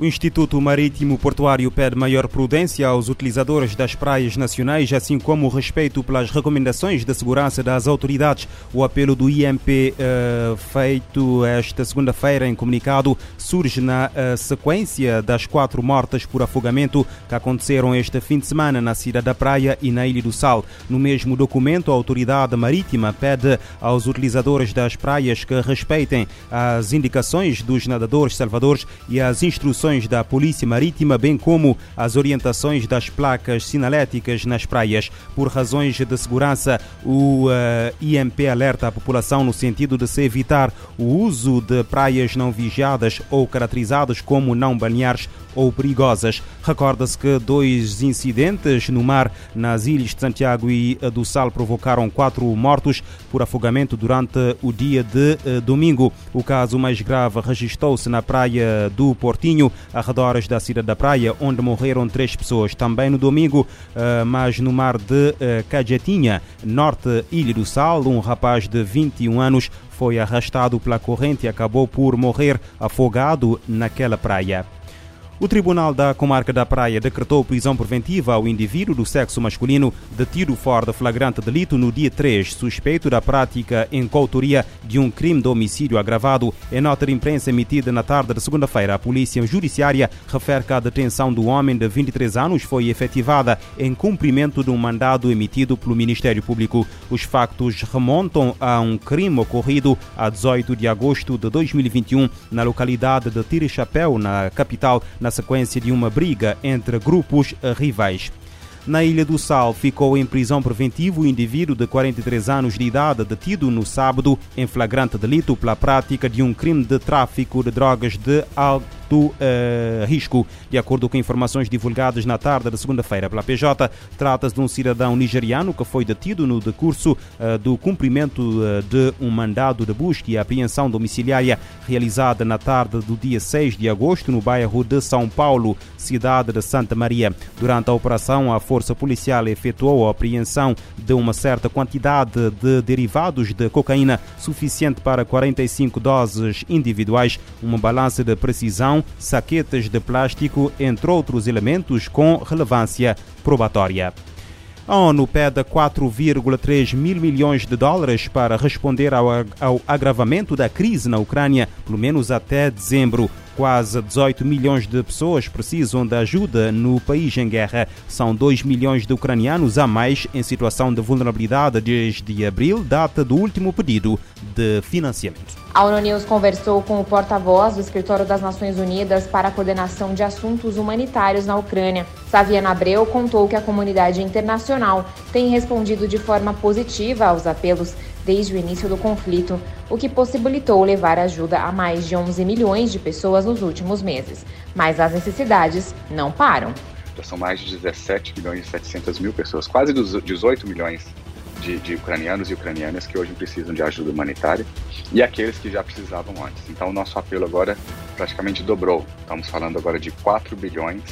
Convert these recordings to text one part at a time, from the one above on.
O Instituto Marítimo Portuário pede maior prudência aos utilizadores das praias nacionais, assim como respeito pelas recomendações de segurança das autoridades. O apelo do IMP uh, feito esta segunda-feira em comunicado surge na uh, sequência das quatro mortes por afogamento que aconteceram este fim de semana na Cidade da Praia e na Ilha do Sal. No mesmo documento, a autoridade marítima pede aos utilizadores das praias que respeitem as indicações dos nadadores salvadores e as instruções da Polícia Marítima, bem como as orientações das placas sinaléticas nas praias. Por razões de segurança, o uh, eh, IMP alerta a população no sentido de se evitar o uso de praias não vigiadas ou caracterizadas como não balneares ou perigosas. Recorda-se que dois incidentes no mar nas ilhas de Santiago e do Sal provocaram quatro mortos por afogamento durante o dia de uh, domingo. O caso mais grave registrou-se na praia do Portinho, arredores da cidade da praia, onde morreram três pessoas. Também no domingo, uh, mas no mar de uh, Cajetinha, norte Ilha do Sal, um rapaz de 21 anos foi arrastado pela corrente e acabou por morrer afogado naquela praia. O Tribunal da Comarca da Praia decretou prisão preventiva ao indivíduo do sexo masculino detido fora de flagrante delito no dia 3, suspeito da prática em coautoria de um crime de homicídio agravado. Em nota de imprensa emitida na tarde de segunda-feira, a Polícia Judiciária refere que a detenção do homem de 23 anos foi efetivada em cumprimento de um mandado emitido pelo Ministério Público. Os factos remontam a um crime ocorrido a 18 de agosto de 2021 na localidade de Tire Chapéu, na capital, na na sequência de uma briga entre grupos rivais. Na Ilha do Sal, ficou em prisão preventiva o indivíduo de 43 anos de idade detido no sábado em flagrante delito pela prática de um crime de tráfico de drogas de alto do uh, risco. De acordo com informações divulgadas na tarde da segunda-feira pela PJ, trata-se de um cidadão nigeriano que foi detido no decurso uh, do cumprimento uh, de um mandado de busca e apreensão domiciliária realizada na tarde do dia 6 de agosto no bairro de São Paulo, cidade de Santa Maria. Durante a operação, a força policial efetuou a apreensão de uma certa quantidade de derivados de cocaína suficiente para 45 doses individuais, uma balança de precisão saquetas de plástico, entre outros elementos com relevância probatória. A ONU pede 4,3 mil milhões de dólares para responder ao, ao agravamento da crise na Ucrânia, pelo menos até dezembro. Quase 18 milhões de pessoas precisam de ajuda no país em guerra. São 2 milhões de ucranianos a mais em situação de vulnerabilidade desde abril, data do último pedido de financiamento. A ONU News conversou com o porta-voz do Escritório das Nações Unidas para a Coordenação de Assuntos Humanitários na Ucrânia. Saviana Abreu contou que a comunidade internacional tem respondido de forma positiva aos apelos desde o início do conflito, o que possibilitou levar ajuda a mais de 11 milhões de pessoas nos últimos meses. Mas as necessidades não param. Já são mais de 17 milhões e 700 mil pessoas, quase 18 milhões de, de, ucranianos e ucranianas que hoje precisam de ajuda humanitária e aqueles que já precisavam antes. Então, o nosso apelo agora praticamente dobrou. Estamos falando agora de 4 bilhões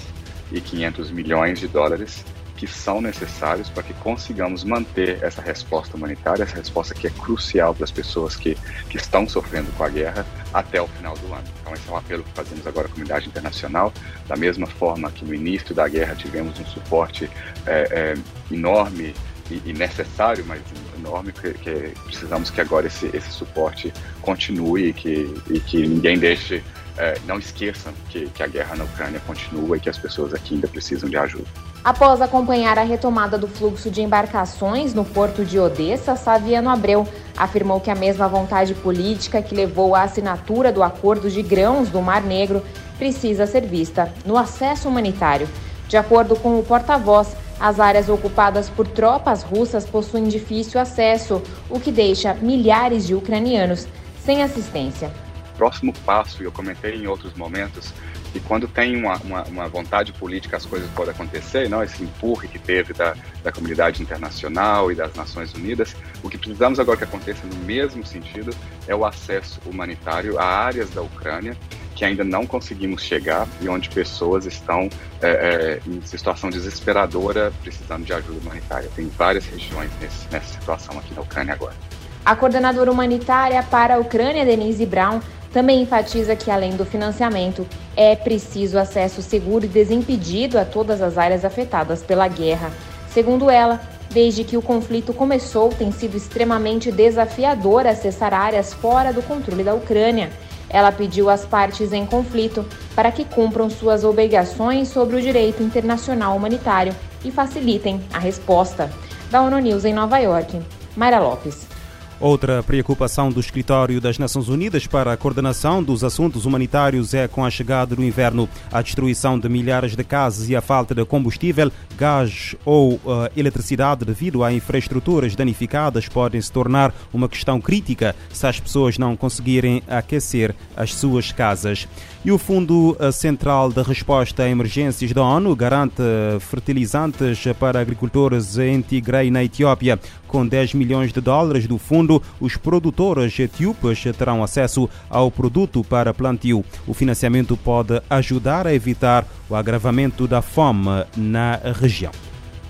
e 500 milhões de dólares que são necessários para que consigamos manter essa resposta humanitária, essa resposta que é crucial para as pessoas que, que estão sofrendo com a guerra até o final do ano. Então, esse é um apelo que fazemos agora à comunidade internacional. Da mesma forma que no início da guerra tivemos um suporte é, é, enorme e, e, necessário, mas enorme, que, que, precisamos que agora esse, esse suporte continue e que, e que ninguém deixe é, não esqueçam que, que a guerra na Ucrânia continua e que as pessoas aqui ainda precisam de ajuda. Após acompanhar a retomada do fluxo de embarcações no porto de Odessa, Saviano Abreu afirmou que a mesma vontade política que levou à assinatura do acordo de grãos do Mar Negro precisa ser vista no acesso humanitário. De acordo com o porta-voz, as áreas ocupadas por tropas russas possuem difícil acesso, o que deixa milhares de ucranianos sem assistência próximo passo, e eu comentei em outros momentos, que quando tem uma, uma, uma, vontade política as coisas podem acontecer, não esse empurre que teve da, da comunidade internacional e das Nações Unidas, o que precisamos agora que aconteça no mesmo sentido é o acesso humanitário a áreas da Ucrânia que ainda não conseguimos chegar e onde pessoas estão é, é, em situação desesperadora precisando de ajuda humanitária. Tem várias regiões nesse, nessa situação aqui na Ucrânia agora. A coordenadora humanitária para a Ucrânia, Denise Brown, Também enfatiza que, além do financiamento, é preciso acesso seguro e desimpedido a todas as áreas afetadas pela guerra. Segundo ela, desde que o conflito começou, tem sido extremamente desafiador acessar áreas fora do controle da Ucrânia. Ela pediu às partes em conflito para que cumpram suas obrigações sobre o direito internacional humanitário e facilitem a resposta. Da ONU News em Nova York, Mayra Lopes. Outra preocupação do Escritório das Nações Unidas para a coordenação dos assuntos humanitários é com a chegada do inverno. A destruição de milhares de casas e a falta de combustível, gás ou uh, eletricidade devido a infraestruturas danificadas podem se tornar uma questão crítica se as pessoas não conseguirem aquecer as suas casas. E o Fundo uh, Central de Resposta a Emergências da ONU garante fertilizantes para agricultores em Tigray, na Etiópia. Com 10 milhões de dólares do fundo, os produtores etíopes terão acesso ao produto para plantio. O financiamento pode ajudar a evitar o agravamento da fome na região.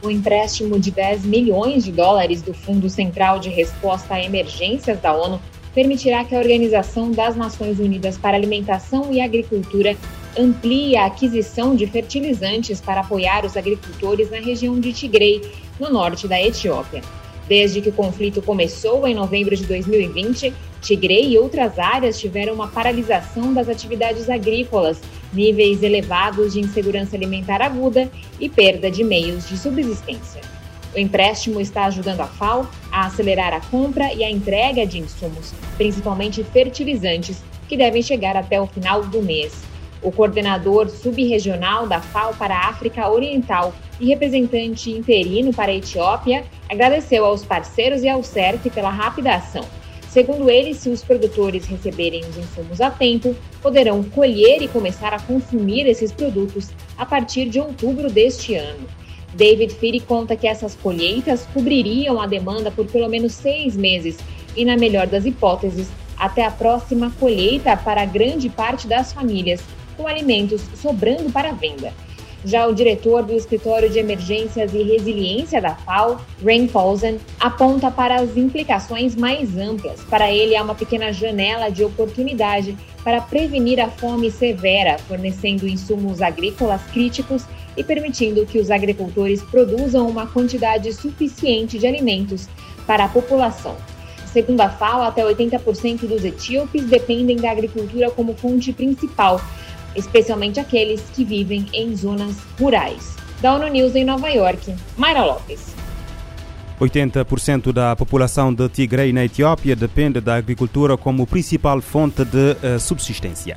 O empréstimo de 10 milhões de dólares do Fundo Central de Resposta a Emergências da ONU permitirá que a Organização das Nações Unidas para Alimentação e Agricultura amplie a aquisição de fertilizantes para apoiar os agricultores na região de Tigray, no norte da Etiópia. Desde que o conflito começou em novembro de 2020, Tigray e outras áreas tiveram uma paralisação das atividades agrícolas, níveis elevados de insegurança alimentar aguda e perda de meios de subsistência. O empréstimo está ajudando a FAO a acelerar a compra e a entrega de insumos, principalmente fertilizantes, que devem chegar até o final do mês. O coordenador subregional da FAO para a África Oriental e representante interino para a Etiópia agradeceu aos parceiros e ao CERC pela rápida ação. Segundo ele, se os produtores receberem os insumos a tempo, poderão colher e começar a consumir esses produtos a partir de outubro deste ano. David Firi conta que essas colheitas cobririam a demanda por pelo menos seis meses e, na melhor das hipóteses, até a próxima colheita para grande parte das famílias, com alimentos sobrando para venda. Já o diretor do Escritório de Emergências e Resiliência da FAO, Rain Paulsen, aponta para as implicações mais amplas. Para ele, há uma pequena janela de oportunidade para prevenir a fome severa, fornecendo insumos agrícolas críticos e permitindo que os agricultores produzam uma quantidade suficiente de alimentos para a população. Segundo a FAO, até 80% dos etíopes dependem da agricultura como fonte principal, especialmente aqueles que vivem em zonas rurais. Da ONU News em Nova York, Mayra Lopes. 80% da população de Tigray na Etiópia depende da agricultura como principal fonte de uh, subsistência.